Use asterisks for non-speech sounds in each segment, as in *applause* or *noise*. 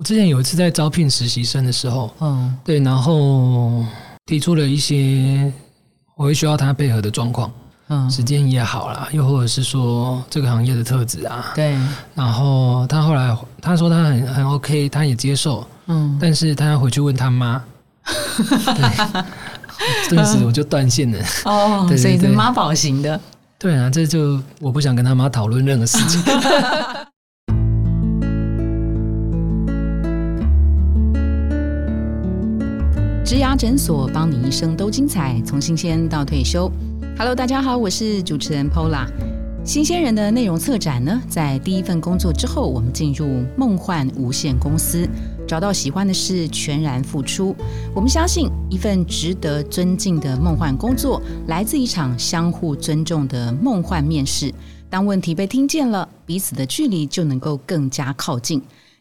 我之前有一次在招聘实习生的时候，嗯。对，然后提出了一些我会需要他配合的状况，嗯，时间也好啦，又或者是说这个行业的特质啊，对，然后他后来他说他很很 OK，他也接受，嗯，但是他要回去问他妈，对，*laughs* 顿时我就断线了。哦对对对所以是妈宝型的。对啊，这就我不想跟他妈讨论任何事情。*laughs* 植牙诊所，帮你一生都精彩，从新鲜到退休。Hello，大家好，我是主持人 Pola。新鲜人的内容策展呢，在第一份工作之后，我们进入梦幻无限公司，找到喜欢的事，全然付出。我们相信，一份值得尊敬的梦幻工作，来自一场相互尊重的梦幻面试。当问题被听见了，彼此的距离就能够更加靠近。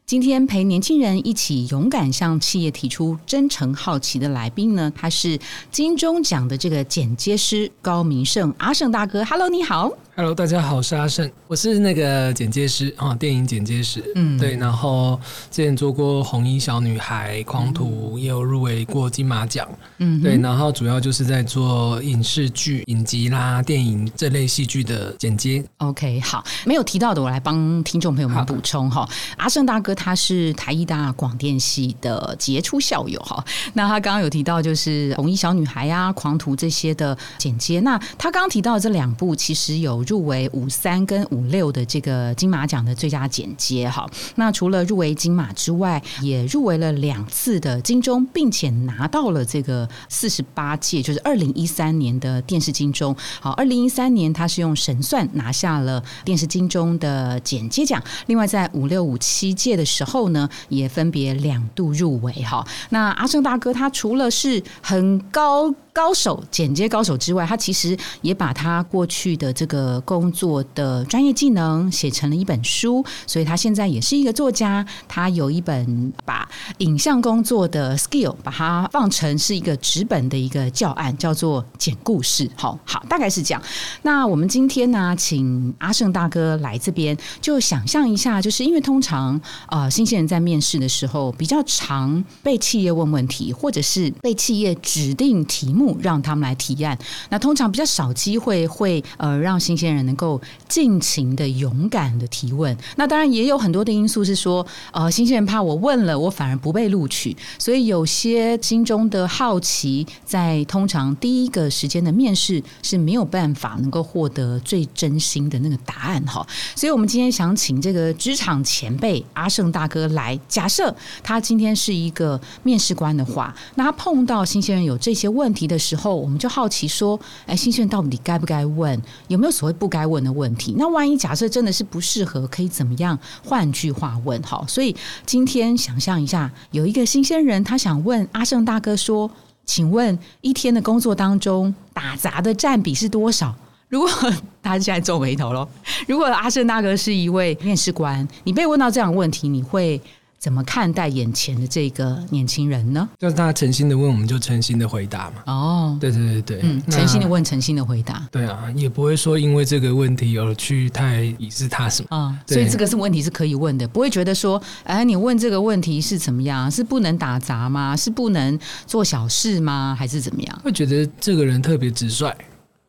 今天陪年轻人一起勇敢向企业提出真诚好奇的来宾呢，他是金钟奖的这个剪接师高明胜阿胜大哥。Hello，你好。Hello，大家好，我是阿胜，我是那个剪接师啊、电影剪接师。嗯对，然后之前做过《红衣小女孩》《狂徒》，也有入围过金马奖。嗯，对，然后主要就是在做影视剧、影集啦、电影这类戏剧的剪接。OK，好，没有提到的，我来帮听众朋友们补充哈。阿胜大哥他是台艺大广电系的杰出校友哈。那他刚刚有提到就是《红衣小女孩》啊、《狂徒》这些的剪接。那他刚刚提到这两部其实有入围五三跟五六的这个金马奖的最佳剪接哈。那除了入围金马之外，也入围了两次的金钟，并且拿到了这个四十八届，就是二零一三年的电视金钟。好，二零一三年他是用神算拿下了电视金钟的剪接奖，另外在五六五七届的时候呢，也分别两度入围哈。那阿胜大哥他除了是很高。高手剪接高手之外，他其实也把他过去的这个工作的专业技能写成了一本书，所以他现在也是一个作家。他有一本把影像工作的 skill 把它放成是一个纸本的一个教案，叫做剪故事。好好，大概是这样。那我们今天呢，请阿胜大哥来这边，就想象一下，就是因为通常呃新鲜人在面试的时候，比较常被企业问问题，或者是被企业指定题目让他们来提案。那通常比较少机会会呃让新鲜人能够尽情的勇敢的提问。那当然也有很多的因素是说，呃，新鲜人怕我问了，我反而不被录取，所以有些心中的好奇，在通常第一个时间的面试是没有办法能够获得最真心的那个答案哈。所以我们今天想请这个职场前辈阿胜大哥来，假设他今天是一个面试官的话，那他碰到新鲜人有这些问题的时候，我们就好奇说，哎，新鲜到底该不该问？有没有所谓不该问的问题？那万一假设真的是不适合，可以怎么样？换句话问，好，所以今天想象一下，有一个新鲜人，他想问阿胜大哥说，请问一天的工作当中打杂的占比是多少？如果 *laughs* 他现在皱眉头喽，如果阿胜大哥是一位面试官，你被问到这样的问题，你会怎么看待眼前的这个年轻人呢？就是他诚心的问，我们就诚心的回答嘛。哦，对对对对，嗯，诚心的。问，诚心的回答。对啊，也不会说因为这个问题而去太鄙视他什么。啊、对所以这个是问题是可以问的，不会觉得说，哎，你问这个问题是怎么样？是不能打杂吗？是不能做小事吗？还是怎么样？会觉得这个人特别直率，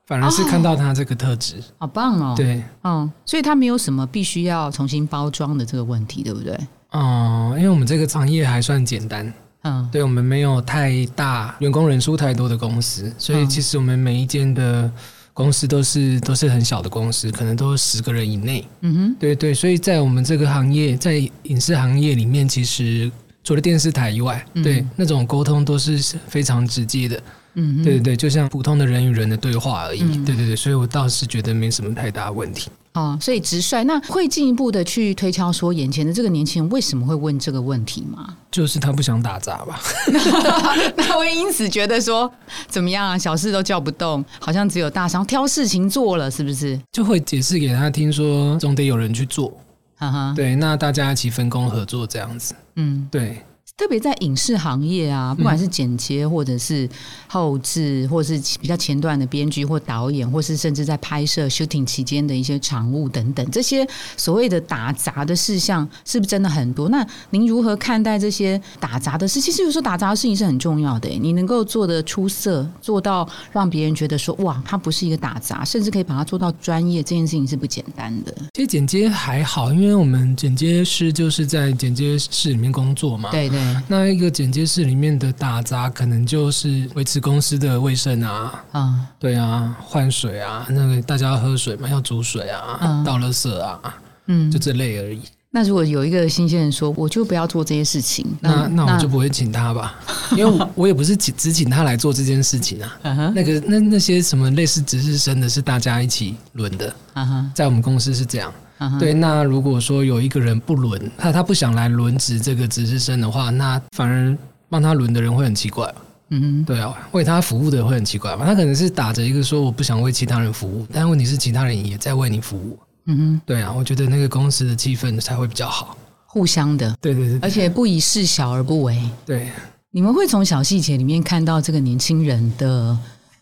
反而是看到他这个特质。好棒哦！，对，嗯，所以他没有什么必须要重新包装的这个问题，对不对？哦、因为我们这个行业还算简单，嗯，对我们没有太大员工人数太多的公司，所以嗯其实我们每一间的公司都是都是很小的公司，可能都十个人以内。嗯哼，对对，所以在我们这个行业，在影视行业里面，其实除了电视台以外，嗯对那种沟通都是非常直接的。嗯哼，对对对，就像普通的人与人的对话而已。嗯对对对，所以我倒是觉得没什么太大问题。哦，所以直率，那会进一步的去推敲说，眼前的这个年轻人为什么会问这个问题吗？*laughs* 就是他不想打杂吧？*laughs* 那会因此觉得说，怎么样啊，小事都叫不动，好像只有大伤，挑事情做了，是不是？就会解释给他听说，总得有人去做。哈哈，对，那大家一起分工合作这样子。嗯，对，特别在影视行业啊，不管是剪接或者是后置，或者是比较前段的编剧或导演，或是甚至在拍摄 shooting 期间的一些场务等等，这些所谓的打杂的事项，是不是真的很多？那您如何看待这些打杂的事？其实有时候打杂的事情是很重要的，你能够做的出色，做到让别人觉得说哇，他不是一个打杂，甚至可以把它做到专业，这件事情是不简单的。其实剪接还好，因为我们剪接师就是在剪接室里面工作嘛。对对。那一个剪接室里面的打杂，可能就是维持公司的卫生啊，啊，对啊，换水啊，那个大家要喝水嘛，要煮水啊，倒垃圾啊，嗯，就这类而已。那如果有一个新鲜人说，我就不要做这些事情，那那我就不会请他吧，*laughs* 因为我也不是请只请他来做这件事情啊。*laughs* 那个那那些什么类似值日生的，是大家一起轮的，在我们公司是这样。对，那如果说有一个人不轮，他他不想来轮值这个值日生的话，那反而帮他轮的人会很奇怪。嗯哼，对啊，为他服务的会很奇怪嘛？他可能是打着一个说我不想为其他人服务，但问题是其他人也在为你服务。嗯哼，对啊，我觉得那个公司的气氛才会比较好，互相的。对对对，而且不以事小而不为。对，你们会从小细节里面看到这个年轻人的。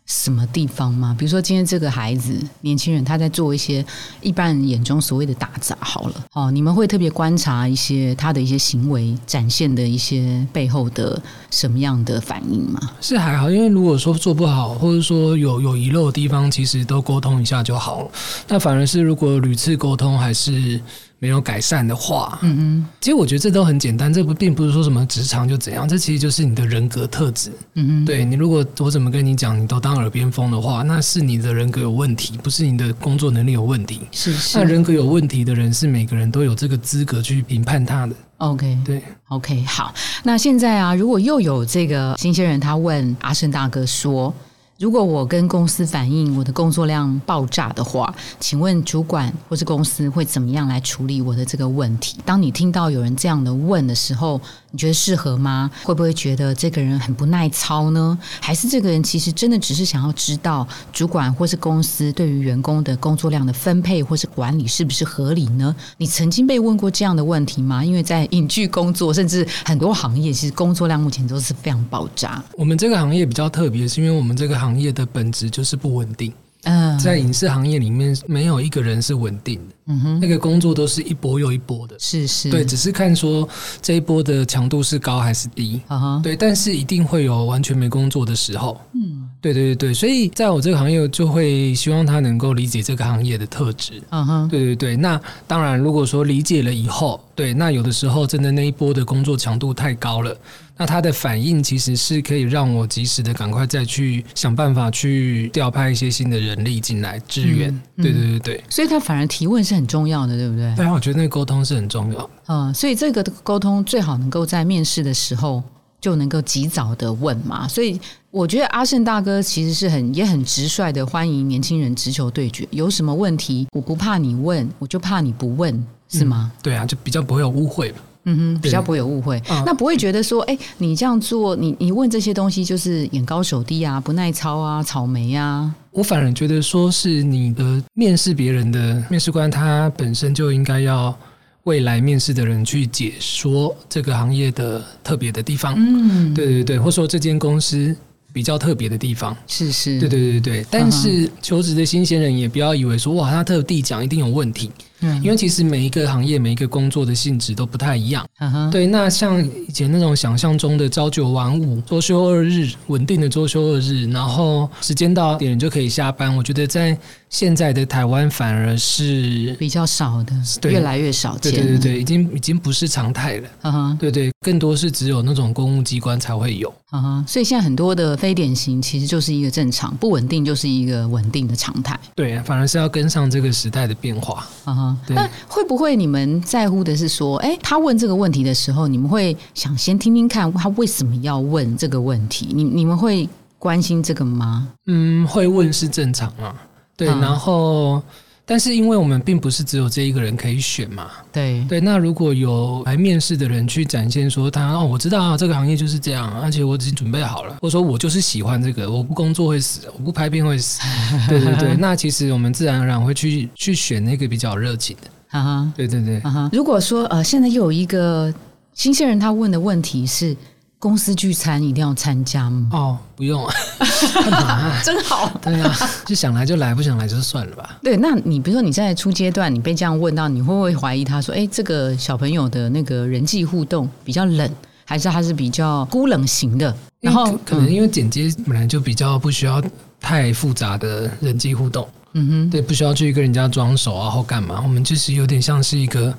什么地方吗？比如说今天这个孩子年轻人他在做一些一般人眼中所谓的打杂，好了，哦，你们会特别观察一些他的一些行为展现的一些背后的什么样的反应吗？是还好，因为如果说做不好，或者说有有遗漏的地方，其实都沟通一下就好了。那反而是如果屡次沟通还是。没有改善的话，嗯嗯，其实我觉得这都很简单，这不并不是说什么职场就怎样，这其实就是你的人格特质，嗯嗯，对你如果我怎么跟你讲，你都当耳边风的话，那是你的人格有问题，不是你的工作能力有问题，是是。那人格有问题的人，是每个人都有这个资格去评判他的。OK，对，OK，好。那现在啊，如果又有这个新鲜人，他问阿胜大哥说。如果我跟公司反映我的工作量爆炸的话，请问主管或是公司会怎么样来处理我的这个问题？当你听到有人这样的问的时候，你觉得适合吗？会不会觉得这个人很不耐操呢？还是这个人其实真的只是想要知道主管或是公司对于员工的工作量的分配或是管理是不是合理呢？你曾经被问过这样的问题吗？因为在影剧工作，甚至很多行业，其实工作量目前都是非常爆炸。我们这个行业比较特别，是因为我们这个行业的本质就是不稳定。嗯，在影视行业里面，没有一个人是稳定的。嗯哼，那个工作都是一波又一波的。是是，对，只是看说这一波的强度是高还是低。啊哈，对，但是一定会有完全没工作的时候。嗯，对对对对，所以在我这个行业，就会希望他能够理解这个行业的特质。嗯哼，对对对。那当然，如果说理解了以后，对，那有的时候真的那一波的工作强度太高了。那他的反应其实是可以让我及时的赶快再去想办法去调派一些新的人力进来支援。对对对对，所以他反而提问是很重要的，对不对？对啊，我觉得那个沟通是很重要。嗯，所以这个沟通最好能够在面试的时候就能够及早的问嘛。所以我觉得阿胜大哥其实是很也很直率的欢迎年轻人直球对决。有什么问题，我不怕你问，我就怕你不问，是吗？对啊，就比较不会有误会嘛。嗯哼，比较不会有误会，那不会觉得说，哎，你这样做，你你问这些东西就是眼高手低啊，不耐操啊，草莓啊。我反而觉得说是你的面试别人的面试官，他本身就应该要未来面试的人去解说这个行业的特别的地方。嗯，对对对，或者说这间公司。比较特别的地方。是是，对对对对。但是求职的新鲜人也不要以为说哇，他特地讲一定有问题，嗯，因为其实每一个行业每一个工作的性质都不太一样。对，那像以前那种想象中的朝九晚五、周休二日、稳定的周休二日，然后时间到点就可以下班，我觉得在现在的台湾反而是比较少的，越来越少见。对对对，已经已经不是常态了。嗯哼，对对，更多是只有那种公务机关才会有。嗯哼，所以现在很多的非典型其实就是一个正常，不稳定就是一个稳定的常态。对，反而是要跟上这个时代的变化。嗯哼，那会不会你们在乎的是说，哎，他问这个问题的时候，你们会想先听听看他为什么要问这个问题？你你们会关心这个吗？嗯，会问是正常啊。对，然后。但是因为我们并不是只有这一个人可以选嘛，对对。那如果有来面试的人去展现说他哦，我知道啊，这个行业就是这样，而且我已经准备好了，或者说我就是喜欢这个，我不工作会死，我不拍片会死，*laughs* 对对对。那其实我们自然而然会去去选那个比较热情的，啊哈，对对对。如果说呃，现在又有一个。新鲜人他问的问题是：公司聚餐一定要参加吗？哦，不用，*laughs* 真好。对啊，就想来就来，不想来就算了吧。对，那你比如说你在初阶段，你被这样问到，你会不会怀疑他说：“哎，这个小朋友的那个人际互动比较冷，还是他是比较孤冷型的？”然后可能因为剪接本来就比较不需要太复杂的人际互动。嗯哼，对，不需要去跟人家装熟啊，或干嘛。我们就是有点像是一个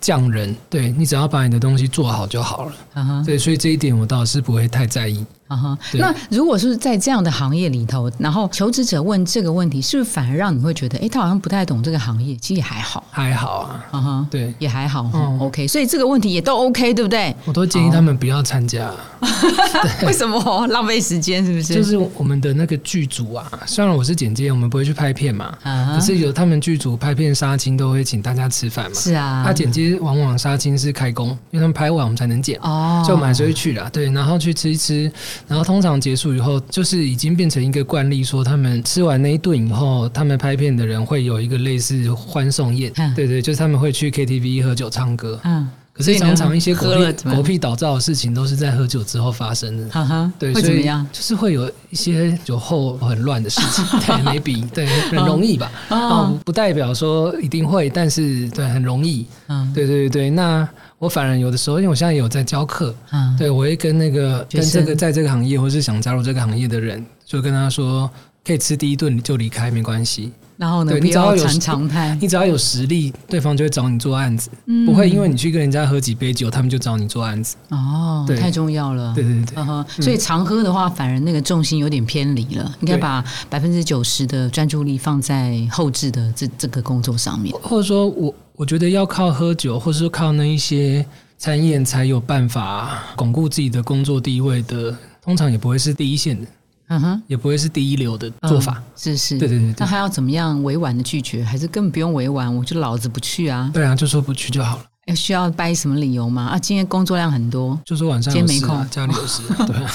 匠人，对你只要把你的东西做好就好了。对，所以这一点我倒是不会太在意。啊哈，那如果是在这样的行业里头，然后求职者问这个问题，是不是反而让你会觉得，哎，他好像不太懂这个行业？其实也还好，还好啊。啊哈，对，也还好。嗯，OK，所以这个问题也都 OK，对不对？我都建议他们不要参加。*laughs* 为什么？浪费时间是不是？就是我们的那个剧组啊，虽然我是剪接，我们不会去拍片嘛，可是有他们剧组拍片杀青都会请大家吃饭嘛。是啊，他剪接往往杀青是开工，因为他们拍完我们才能剪。哦，所以我们还是会去的。对，然后去吃一吃，然后通常结束以后，就是已经变成一个惯例，说他们吃完那一顿以后，他们拍片的人会有一个类似欢送宴。对对，就是他们会去 KTV 喝酒唱歌。嗯。可是常常一些狗屁狗屁倒灶的事情都是在喝酒之后发生的。哈哈，对，会怎么样？就是会有一些酒后很乱的事情。*laughs* 对，没比对，很容易吧？哦，不代表说一定会，但是对，很容易。嗯，对对对对。那我反而有的时候，因为我现在有在教课，嗯，对我会跟那个跟这个在这个行业或是想加入这个行业的人，就跟他说，可以吃第一顿就离开，没关系。然后呢？你只要有常态，你只要有实力，对方就会找你做案子，不会因为你去跟人家喝几杯酒，他们就找你做案子。哦，太重要了。对对对，所以常喝的话，反而那个重心有点偏离了。应该把百分之九十的专注力放在后置的这这个工作上面。或者说我我觉得要靠喝酒，或者说靠那一些餐宴才有办法巩固自己的工作地位的，通常也不会是第一线的。嗯哼，也不会是第一流的做法，是是，对对对。那还要怎么样委婉的拒绝？还是根本不用委婉，我就老子不去啊？对啊，就说不去就好了。要需要掰什么理由吗？啊，今天工作量很多，就说晚上今天没空，家里有事。*laughs* 对啊，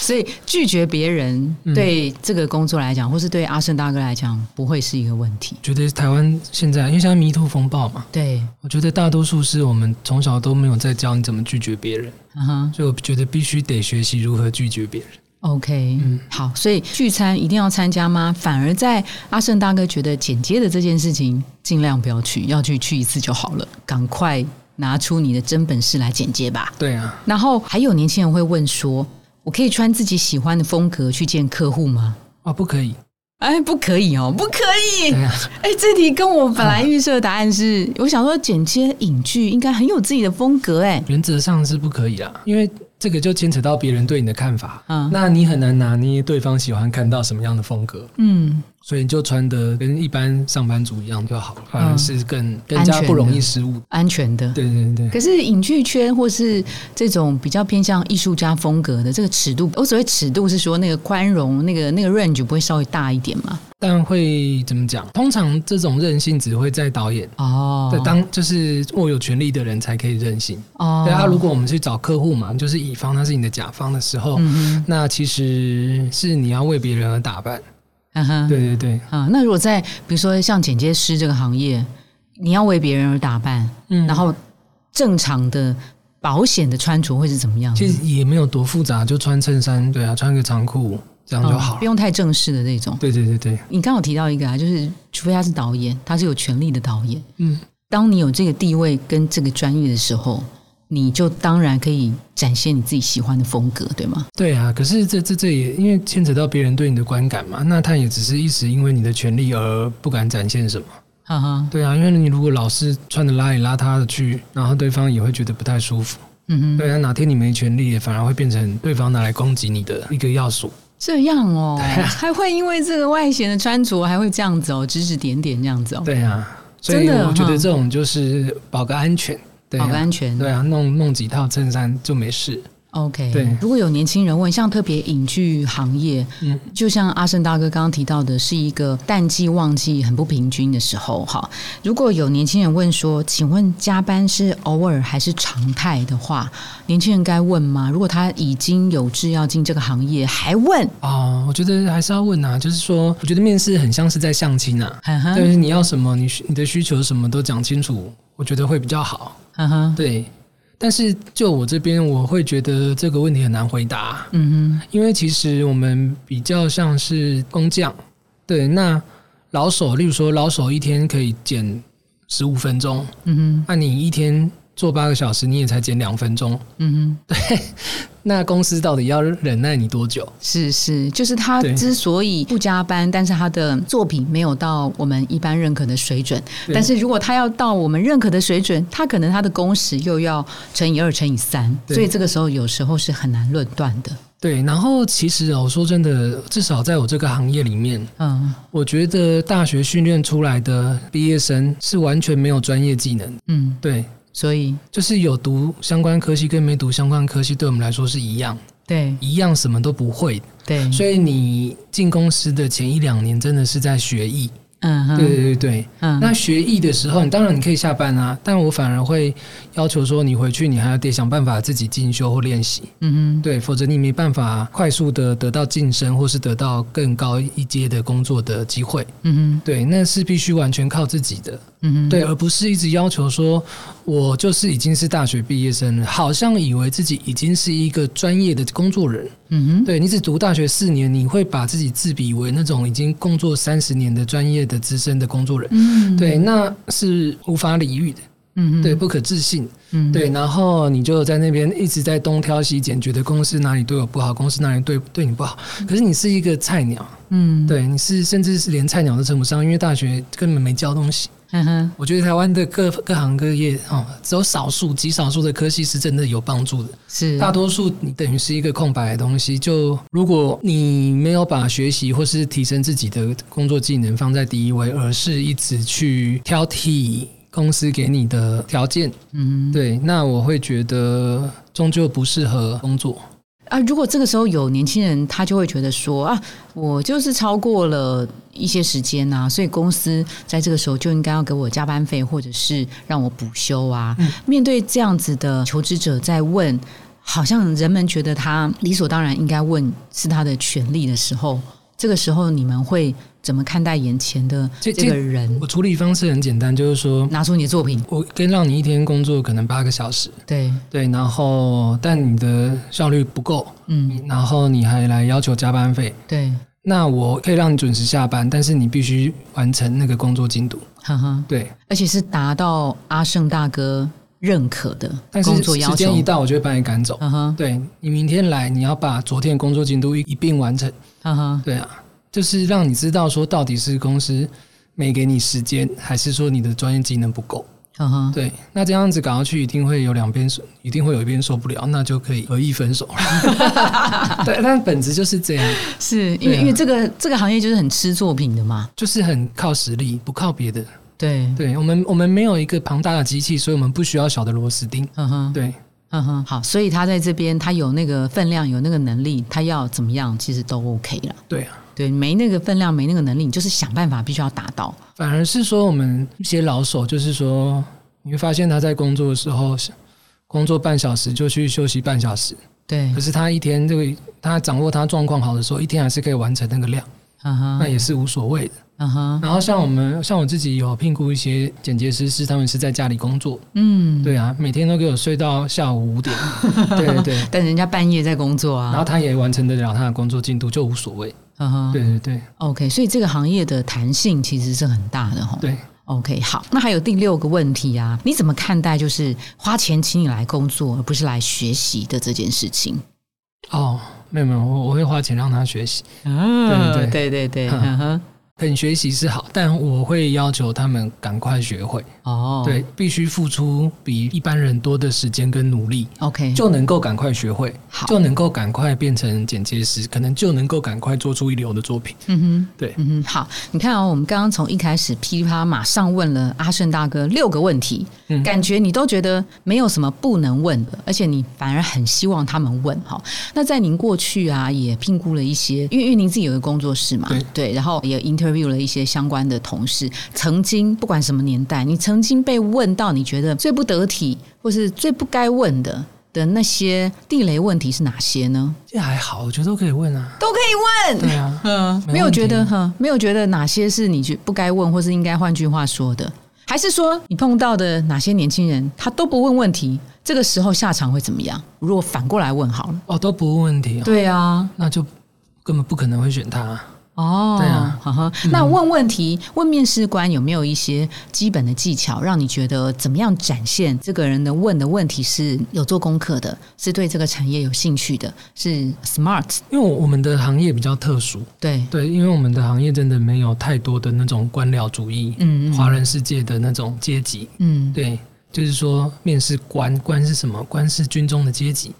所以拒绝别人对这个工作来讲，或是对阿胜大哥来讲，不会是一个问题。觉得台湾现在因为像迷途风暴嘛，对，我觉得大多数是我们从小都没有在教你怎么拒绝别人，嗯哼，所以我觉得必须得学习如何拒绝别人。OK，嗯，好，所以聚餐一定要参加吗？反而在阿胜大哥觉得剪接的这件事情，尽量不要去，要去去一次就好了。赶快拿出你的真本事来剪接吧。对啊。然后还有年轻人会问说：“我可以穿自己喜欢的风格去见客户吗？”啊，不可以。哎，不可以哦，不可以。哎，这题跟我本来预设的答案是，我想说剪接影剧应该很有自己的风格。哎，原则上是不可以啊，因为。这个就牵扯到别人对你的看法，嗯，那你很难拿捏对方喜欢看到什么样的风格，嗯。所以你就穿的跟一般上班族一样就好了，反而是更更加不容易失误、安全的。对对对。可是影剧圈或是这种比较偏向艺术家风格的这个尺度，我所谓尺度是说那个宽容、那个那个 range 不会稍微大一点吗？但会怎么讲？通常这种任性只会在导演哦，对，当就是握有权力的人才可以任性哦。对啊，如果我们去找客户嘛，就是乙方他是你的甲方的时候，那其实是你要为别人而打扮。嗯哼，对对对，啊，那如果在比如说像剪接师这个行业，你要为别人而打扮，嗯，然后正常的保险的穿着会是怎么样？其实也没有多复杂，就穿衬衫，对啊，穿个长裤这样就好，不用太正式的那种。对对对对，你刚好提到一个啊，就是除非他是导演，他是有权利的导演，嗯，当你有这个地位跟这个专业的时候。你就当然可以展现你自己喜欢的风格，对吗？对啊，可是这这这也因为牵扯到别人对你的观感嘛，那他也只是一时因为你的权利而不敢展现什么。哈哈，对啊，因为你如果老是穿的邋里邋遢的去，然后对方也会觉得不太舒服。嗯哼，对啊，哪天你没权利，反而会变成对方拿来攻击你的一个要素。这样哦，还会因为这个外显的穿着还会这样子哦，指指点点这样子哦。对啊，所以我觉得这种就是保个安全。保个安全，对啊，弄弄几套衬衫就没事。OK，对。如果有年轻人问，像特别影剧行业，嗯，就像阿胜大哥刚刚提到的，是一个淡季旺季很不平均的时候，哈。如果有年轻人问说，请问加班是偶尔还是常态的话，年轻人该问吗？如果他已经有志要进这个行业，还问啊？我觉得还是要问啊。就是说，我觉得面试很像是在相亲啊，就是你要什么，你你的需求什么都讲清楚，我觉得会比较好。嗯哼，对，但是就我这边，我会觉得这个问题很难回答。嗯哼，因为其实我们比较像是工匠，对，那老手，例如说老手一天可以剪十五分钟，嗯哼，那你一天。做八个小时，你也才减两分钟。嗯哼，对。*laughs* 那公司到底要忍耐你多久？是是，就是他之所以不加班，但是他的作品没有到我们一般认可的水准。但是如果他要到我们认可的水准，他可能他的工时又要乘以二、乘以三。所以这个时候有时候是很难论断的。对，然后其实哦，说真的，至少在我这个行业里面，嗯，我觉得大学训练出来的毕业生是完全没有专业技能。嗯，对。所以就是有读相关科系跟没读相关科系，对我们来说是一样，对，一样什么都不会，对。所以你进公司的前一两年，真的是在学艺。嗯，对对对对，嗯，那学艺的时候，你当然你可以下班啊，但我反而会要求说，你回去你还要得想办法自己进修或练习，嗯哼，对，否则你没办法快速的得到晋升或是得到更高一阶的工作的机会，嗯哼，对，那是必须完全靠自己的，嗯，对，而不是一直要求说，我就是已经是大学毕业生了，好像以为自己已经是一个专业的工作人。嗯哼，对你只读大学四年，你会把自己自比为那种已经工作三十年的专业的资深的工作人，嗯，对，那是无法理喻的，嗯对，不可置信，嗯，对，然后你就在那边一直在东挑西拣，觉得公司哪里对我不好，公司哪里对对你不好，可是你是一个菜鸟，嗯，对，你是甚至是连菜鸟都称不上，因为大学根本没教东西。嗯哼，我觉得台湾的各各行各业哦，只有少数极少数的科系是真的有帮助的，是大多数你等于是一个空白的东西。就如果你没有把学习或是提升自己的工作技能放在第一位，而是一直去挑剔公司给你的条件，嗯，对，那我会觉得终究不适合工作。啊，如果这个时候有年轻人，他就会觉得说啊，我就是超过了一些时间呐，所以公司在这个时候就应该要给我加班费，或者是让我补休啊。面对这样子的求职者在问，好像人们觉得他理所当然应该问是他的权利的时候，这个时候你们会。怎么看待眼前的这个人？我处理方式很简单，就是说拿出你的作品，我跟让你一天工作可能八个小时，对。对，然后但你的效率不够，嗯，然后你还来要求加班费，对，那我可以让你准时下班，但是你必须完成那个工作进度，哈哈，对，而且是达到阿胜大哥认可的工作要求。时间一到，我就会把你赶走，哈哈，对你明天来，你要把昨天工作进度一一并完成，哈哈，对啊。就是让你知道说，到底是公司没给你时间，还是说你的专业技能不够？嗯哼，对，那这样子搞下去，一定会有两边受，一定会有一边受不了，那就可以合意分手了。*laughs* *laughs* 对，但本质就是这样，是因为因为这个这个行业就是很吃作品的嘛，就是很靠实力，不靠别的。对，对我们我们没有一个庞大的机器，所以我们不需要小的螺丝钉。嗯哼，对，嗯哼，好，所以他在这边，他有那个分量，有那个能力，他要怎么样，其实都 OK 了。对啊。对，没那个分量，没那个能力，你就是想办法，必须要达到。反而是说，我们一些老手，就是说，你会发现他在工作的时候，工作半小时就去休息半小时。对。可是他一天这个，他掌握他状况好的时候，一天还是可以完成那个量。嗯哼。那也是无所谓的。嗯哼。然后像我们，像我自己有聘雇一些剪接师，是他们是在家里工作。嗯。对啊，每天都给我睡到下午五点。*laughs* 对对。但人家半夜在工作啊。然后他也完成得了他的工作进度，就无所谓。嗯哼，对对对，OK，所以这个行业的弹性其实是很大的哈。对，OK，好，那还有第六个问题啊，你怎么看待就是花钱请你来工作而不是来学习的这件事情？哦，没有没有，我我会花钱让他学习。嗯，对对对对对。肯学习是好，但我会要求他们赶快学会。哦，对，必须付出比一般人多的时间跟努力。OK，就能够赶快学会，好，就能够赶快变成剪接师，可能就能够赶快做出一流的作品。嗯哼，对，嗯哼，好，你看哦，我们刚刚从一开始噼里啪啦马上问了阿胜大哥六个问题，感觉你都觉得没有什么不能问的，而且你反而很希望他们问。哈，那在您过去啊，也评估了一些，因为因为您自己有个工作室嘛，对，然后也 inter。Interview 了一些相关的同事，曾经不管什么年代，你曾经被问到你觉得最不得体或是最不该问的的那些地雷问题是哪些呢？这还好，我觉得都可以问啊，都可以问。对啊，*laughs* 嗯，没有觉得哈，没有觉得哪些是你觉不该问，或是应该换句话说的。还是说你碰到的哪些年轻人他都不问问题？这个时候下场会怎么样？如果反过来问好了，哦，都不问问题，对啊，那就根本不可能会选他。哦，对啊，好哈。那问问题，问面试官有没有一些基本的技巧，让你觉得怎么样展现这个人的问的问题是有做功课的，是对这个产业有兴趣的，是 smart。因为我们的行业比较特殊，对对，因为我们的行业真的没有太多的那种官僚主义，嗯，华人世界的那种阶级，嗯，对，就是说面试官，官是什么？官是军中的阶级，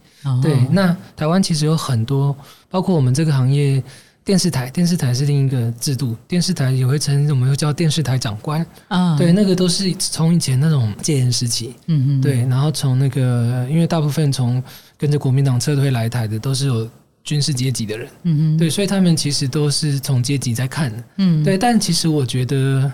对。那台湾其实有很多，包括我们这个行业。电视台，电视台是另一个制度。电视台也会称，我们又叫电视台长官。啊，对，那个都是从以前那种戒严时期。嗯嗯。对，然后从那个，因为大部分从跟着国民党撤退来台的，都是有军事阶级的人。嗯嗯。对，所以他们其实都是从阶级在看的。嗯。对，但其实我觉得，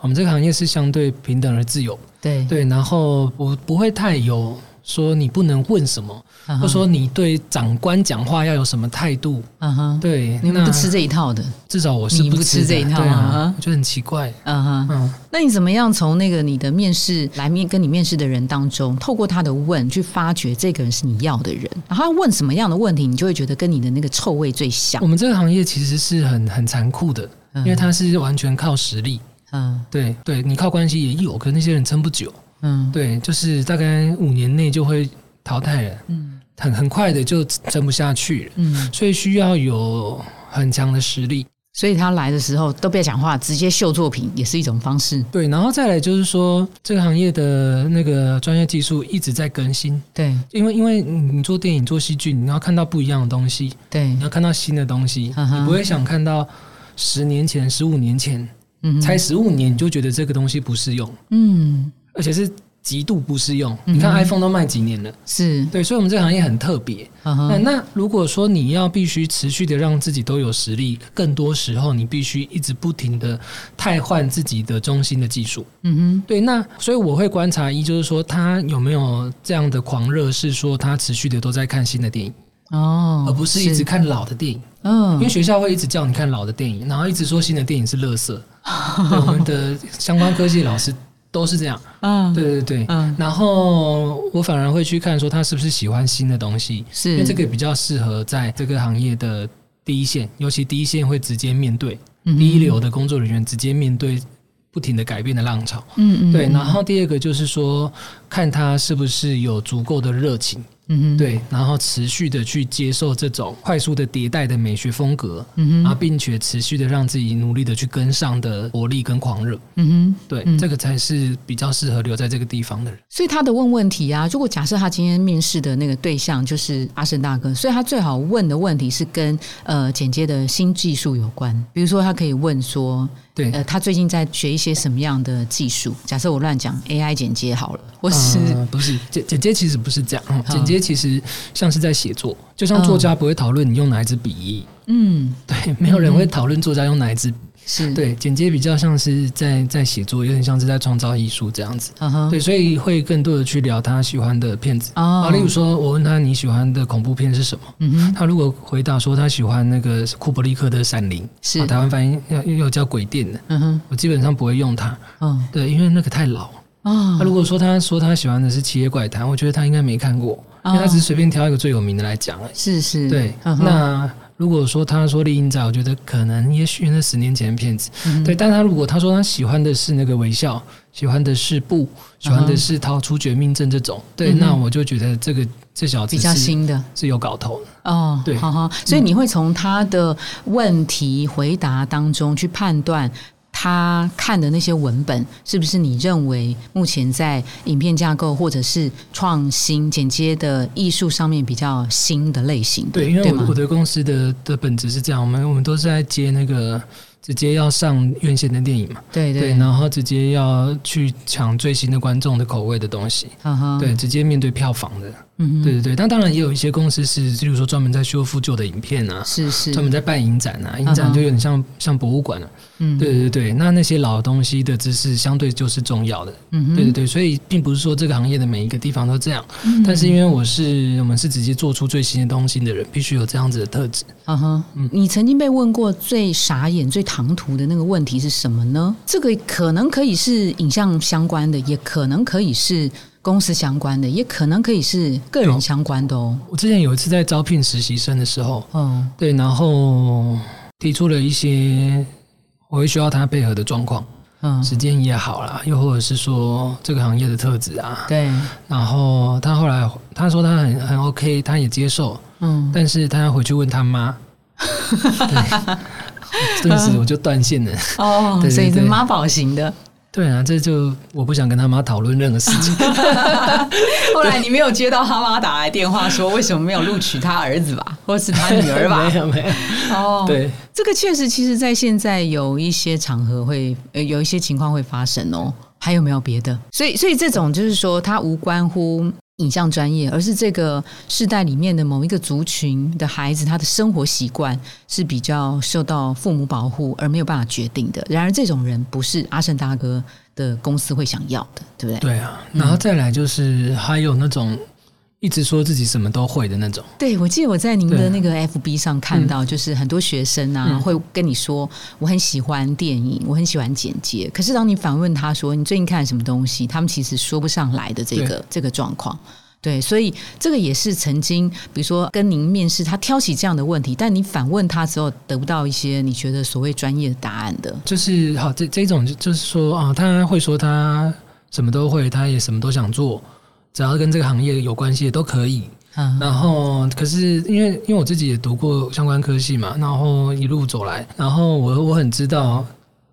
我们这个行业是相对平等而自由。对对，然后不不会太有。说你不能问什么，或说你对长官讲话要有什么态度？嗯哼，对，你们不吃这一套的，至少我是不吃这一套啊，我觉得很奇怪。嗯哼，嗯，那你怎么样从那个你的面试来面跟你面试的人当中，透过他的问去发掘这个人是你要的人？然后问什么样的问题，你就会觉得跟你的那个臭味最像？我们这个行业其实是很很残酷的，因为它是完全靠实力。嗯，对对，你靠关系也有，可那些人撑不久。嗯，对，就是大概五年内就会淘汰了，嗯，很很快的就撑不下去了，嗯，所以需要有很强的实力。所以他来的时候都不要讲话，直接秀作品也是一种方式。对，然后再来就是说，这个行业的那个专业技术一直在更新。对，因为因为你做电影做戏剧，你要看到不一样的东西，对，你要看到新的东西，你不会想看到十年前、十五年前，嗯，才十五年你就觉得这个东西不适用，嗯。而且是极度不适用。你看 iPhone 都卖几年了，是对，所以我们这个行业很特别。那那如果说你要必须持续的让自己都有实力，更多时候你必须一直不停的汰换自己的中心的技术。嗯哼，对。那所以我会观察一，就是说他有没有这样的狂热，是说他持续的都在看新的电影哦，而不是一直看老的电影。嗯，因为学校会一直叫你看老的电影，然后一直说新的电影是垃圾。*laughs* 我们的相关科技老师。都是这样，嗯，对对对，嗯，然后我反而会去看说他是不是喜欢新的东西，是，因为这个比较适合在这个行业的第一线，尤其第一线会直接面对第一流的工作人员，直接面对不停的改变的浪潮，嗯嗯，对，然后第二个就是说看他是不是有足够的热情。嗯哼，对，然后持续的去接受这种快速的迭代的美学风格，嗯哼，然后并且持续的让自己努力的去跟上的活力跟狂热，嗯哼，对，这个才是比较适合留在这个地方的人。所以他的问问题啊，如果假设他今天面试的那个对象就是阿胜大哥，所以他最好问的问题是跟呃剪接的新技术有关，比如说他可以问说。对，呃，他最近在学一些什么样的技术？假设我乱讲，AI 剪接好了，或是不是剪剪接？其实不是这样，剪接其实像是在写作，就像作家不会讨论你用哪一支笔，嗯，对，没有人会讨论作家用哪一支。是对剪接比较像是在在写作，有点像是在创造艺术这样子。对，所以会更多的去聊他喜欢的片子啊。例如说，我问他你喜欢的恐怖片是什么？嗯哼，他如果回答说他喜欢那个库伯利克的《闪灵》，是台湾翻译要又叫鬼店的。嗯哼，我基本上不会用它。嗯，对，因为那个太老啊。他如果说他说他喜欢的是《七夜怪谈》，我觉得他应该没看过，因为他只是随便挑一个最有名的来讲。是是，对，那。如果说他说《丽英仔》，我觉得可能也许那十年前的片子，对。但他如果他说他喜欢的是那个微笑，喜欢的是不，喜欢的是逃出绝命镇这种，对，那我就觉得这个这小子比较新的，是有搞头的哦。对，好好，所以你会从他的问题回答当中去判断。他看的那些文本，是不是你认为目前在影片架构或者是创新剪接的艺术上面比较新的类型？对，因为我的公司的的本质是这样，我们我们都是在接那个。直接要上院线的电影嘛？对对，然后直接要去抢最新的观众的口味的东西，对，直接面对票房的，嗯，对对对。但当然也有一些公司是，比如说专门在修复旧的影片啊，是是，专门在办影展啊，影展就有点像像博物馆了，嗯，对对对。那那些老东西的知识相对就是重要的，嗯，对对对。所以并不是说这个行业的每一个地方都这样，但是因为我是我们是直接做出最新的东西的人，必须有这样子的特质。嗯哼，你曾经被问过最傻眼、最唐突的那个问题是什么呢？这个可能可以是影像相关的，也可能可以是公司相关的，也可能可以是个人相关的哦。我之前有一次在招聘实习生的时候，嗯，对，然后提出了一些我会需要他配合的状况。嗯，时间也好啦，又或者是说这个行业的特质啊，对。然后他后来他说他很很 OK，他也接受，嗯。但是他要回去问他妈，*laughs* 对 *laughs* 顿时我就断线了。*laughs* 哦，所以是妈宝型的。对啊，这就我不想跟他妈讨论任何事情。*laughs* 后来你没有接到他妈打来电话说为什么没有录取他儿子吧，或是他女儿吧？*laughs* 没有没有。哦，对，这个确实，其实，在现在有一些场合会，有一些情况会发生哦。还有没有别的？所以，所以这种就是说，它无关乎。影像专业，而是这个世代里面的某一个族群的孩子，他的生活习惯是比较受到父母保护而没有办法决定的。然而，这种人不是阿胜大哥的公司会想要的，对不对？对啊，然后再来就是还有那种。一直说自己什么都会的那种。对，我记得我在您的那个 FB 上看到，就是很多学生啊会跟你说，我很喜欢电影，我很喜欢剪接。可是当你反问他说你最近看什么东西，他们其实说不上来的这个这个状况。对，所以这个也是曾经，比如说跟您面试，他挑起这样的问题，但你反问他之后得不到一些你觉得所谓专业的答案的。就是好，这这种就是说啊，他会说他什么都会，他也什么都想做。只要跟这个行业有关系的都可以，然后可是因为因为我自己也读过相关科系嘛，然后一路走来，然后我我很知道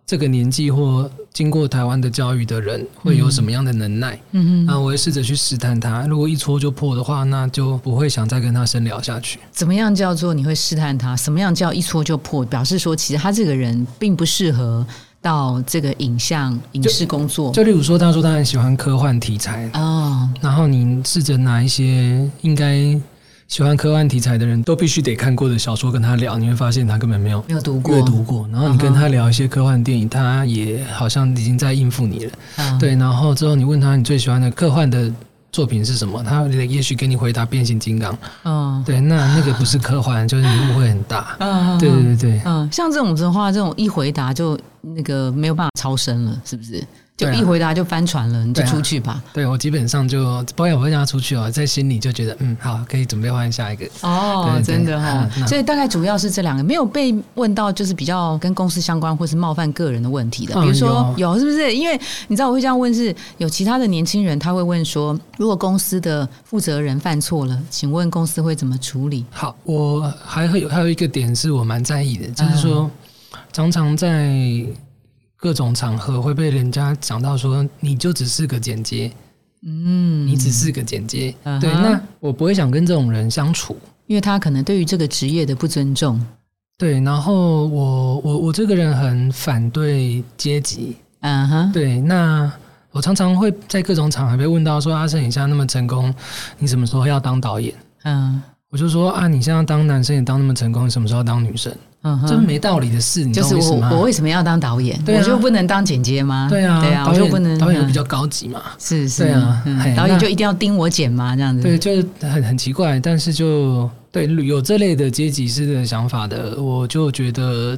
这个年纪或经过台湾的教育的人会有什么样的能耐，嗯嗯，那我会试着去试探他，如果一戳就破的话，那就不会想再跟他深聊下去。怎么样叫做你会试探他？什么样叫一戳就破？表示说其实他这个人并不适合。到这个影像影视工作，就例如说，他说他很喜欢科幻题材。哦，然后你试着拿一些应该喜欢科幻题材的人都必须得看过的小说跟他聊，你会发现他根本没有没有读过。阅读过，然后你跟他聊一些科幻电影，他也好像已经在应付你了，对，然后之后你问他你最喜欢的科幻的。作品是什么？他也许给你回答变形金刚。嗯，对，那那个不是科幻，就是你误会很大。*laughs* 嗯，对对对。嗯，像这种的话，这种一回答就那个没有办法超生了，是不是？就一回答就翻船了，你就出去吧。对我基本上就不要我会让他出去哦，在心里就觉得嗯好，可以准备换下一个。哦，真的哈，所以大概主要是这两个，没有被问到就是比较跟公司相关或是冒犯个人的问题的。比如说有是不是？因为你知道我会这样问，是有其他的年轻人他会问说，如果公司的负责人犯错了，请问公司会怎么处理？好，我还会有还有一个点是我蛮在意的，就是说常常在。各种场合会被人家讲到说，你就只是个剪接，嗯，你只是个剪接，对，那我不会想跟这种人相处，因为他可能对于这个职业的不尊重，对，然后我我我这个人很反对阶级，嗯哼，对，那我常常会在各种场合被问到说，阿胜你现在那么成功，你什么时候要当导演？嗯，我就说啊，你现在当男生也当那么成功，你什么时候当女生？这没道理的事，你就是我我为什么要当导演？我就不能当剪接吗？对啊，对啊，我就不能导演比较高级嘛？是是啊，导演就一定要盯我剪吗？这样子？对，就是很很奇怪。但是就对有这类的阶级式的想法的，我就觉得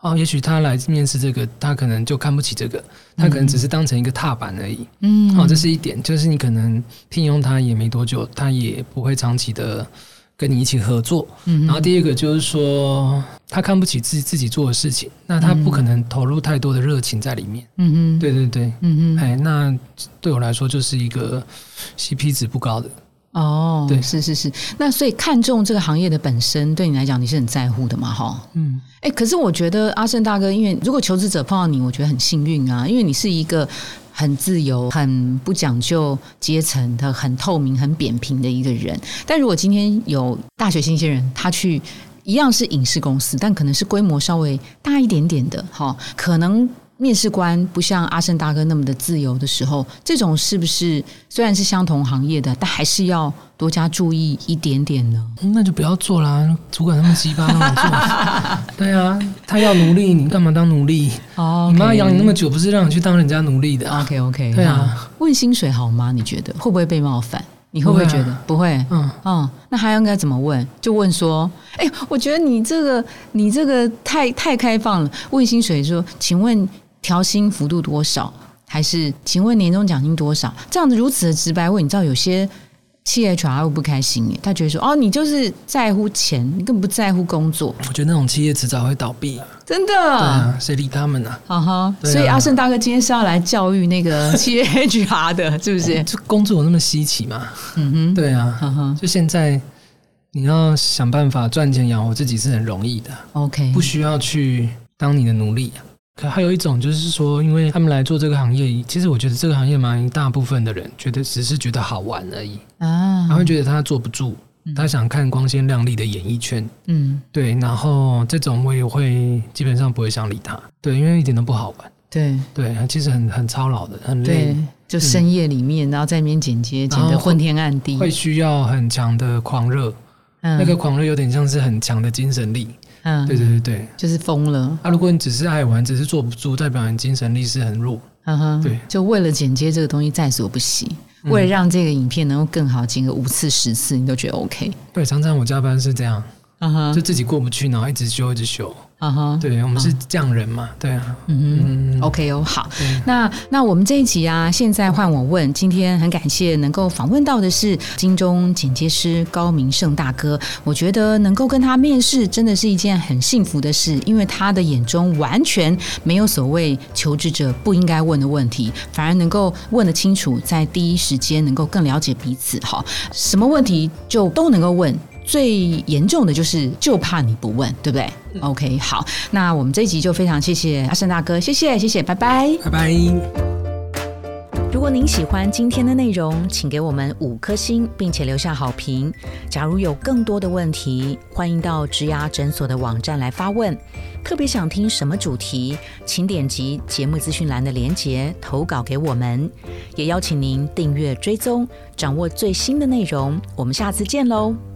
哦，也许他来面试这个，他可能就看不起这个，他可能只是当成一个踏板而已。嗯，哦，这是一点，就是你可能聘用他也没多久，他也不会长期的。跟你一起合作，嗯然后第二个就是说，他看不起自己自己做的事情，那他不可能投入太多的热情在里面。嗯哼，对对对，嗯哼，哎，那对我来说就是一个 CP 值不高的。哦，对，是是是，那所以看重这个行业的本身，对你来讲你是很在乎的嘛？哈，嗯，哎，可是我觉得阿胜大哥，因为如果求职者碰到你，我觉得很幸运啊，因为你是一个。很自由、很不讲究阶层的、很透明、很扁平的一个人。但如果今天有大学新鲜人，他去一样是影视公司，但可能是规模稍微大一点点的，哈，可能。面试官不像阿胜大哥那么的自由的时候，这种是不是虽然是相同行业的，但还是要多加注意一点点呢？那就不要做啦，主管那么鸡巴，让做。*laughs* 对啊，他要奴隶，你干嘛当奴隶？哦，你妈养你那么久，不是让你去当人家奴隶的？OK OK，对啊。问薪水好吗？你觉得会不会被冒犯？你会不会觉得不会？嗯嗯，那还应该怎么问？就问说，哎，我觉得你这个你这个太太开放了。问薪水说，请问调薪幅度多少？还是请问年终奖金多少？这样子如此的直白问，你知道有些。企业 HR 会不开心耶，他觉得说：“哦，你就是在乎钱，你根本不在乎工作。”我觉得那种企业迟早会倒闭，真的。对啊，谁理他们呢？哈哈。所以阿胜大哥今天是要来教育那个 *laughs* 企业 HR 的，是不是？这工作有那么稀奇吗？嗯哼，对啊。就现在，你要想办法赚钱养活自己是很容易的。OK，不需要去当你的奴隶。可还有一种就是说，因为他们来做这个行业，其实我觉得这个行业蛮一大部分的人觉得只是觉得好玩而已。啊，他会觉得他坐不住，他想看光鲜亮丽的演艺圈，嗯，对，然后这种我也会基本上不会想理他，对，因为一点都不好玩，对。对，其实很很操劳的，很累，就深夜里面，然后在那边剪接，剪得昏天暗地，会需要很强的狂热，那个狂热有点像是很强的精神力。嗯，对对对对，就是疯了。啊，如果你只是爱玩，只是坐不住，代表你精神力是很弱。嗯哼，对，就为了剪接这个东西在所不惜，为了让这个影片能够更好，剪个五次十次，你都觉得 OK。对，常常我加班是这样，嗯哼，就自己过不去，然后一直修，一直修。啊哈，对我们是匠人嘛，对啊，嗯，OK 哦，好，那那我们这一集啊，现在换我问，今天很感谢能够访问到的是金钟剪接师高明胜大哥，我觉得能够跟他面试，真的是一件很幸福的事，因为他的眼中完全没有所谓求职者不应该问的问题，反而能够问得清楚，在第一时间能够更了解彼此，哈，什么问题就都能够问。最严重的就是就怕你不问，对不对？OK，好，那我们这一集就非常谢谢阿胜大哥，谢谢谢谢，拜拜拜拜。如果您喜欢今天的内容，请给我们五颗星，并且留下好评。假如有更多的问题，欢迎到植牙诊所的网站来发问。特别想听什么主题，请点击节目资讯栏的连结投稿给我们。也邀请您订阅追踪，掌握最新的内容。我们下次见喽。